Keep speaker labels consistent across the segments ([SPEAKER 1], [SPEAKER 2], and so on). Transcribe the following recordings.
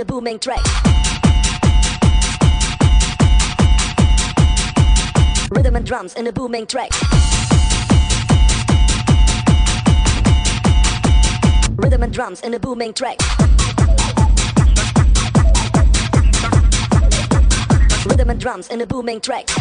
[SPEAKER 1] a
[SPEAKER 2] booming track. Rhythm and drums in a booming track. Rhythm and drums in a booming track. Rhythm and drums in a booming track.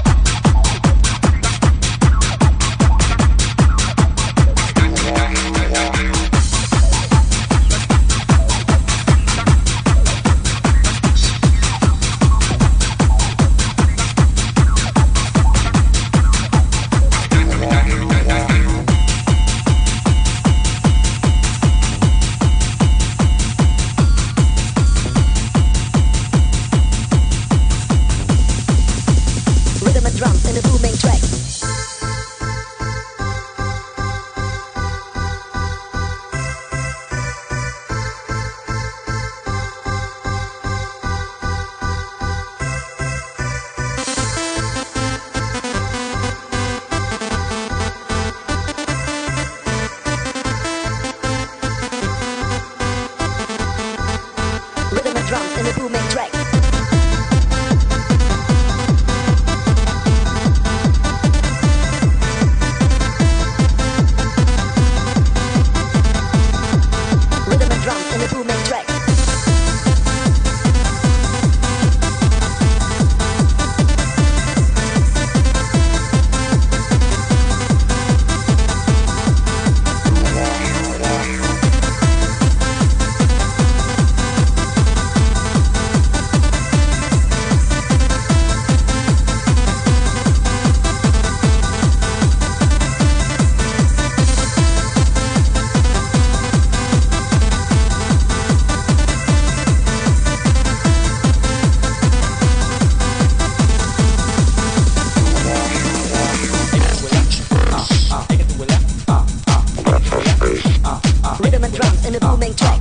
[SPEAKER 3] in a booming track.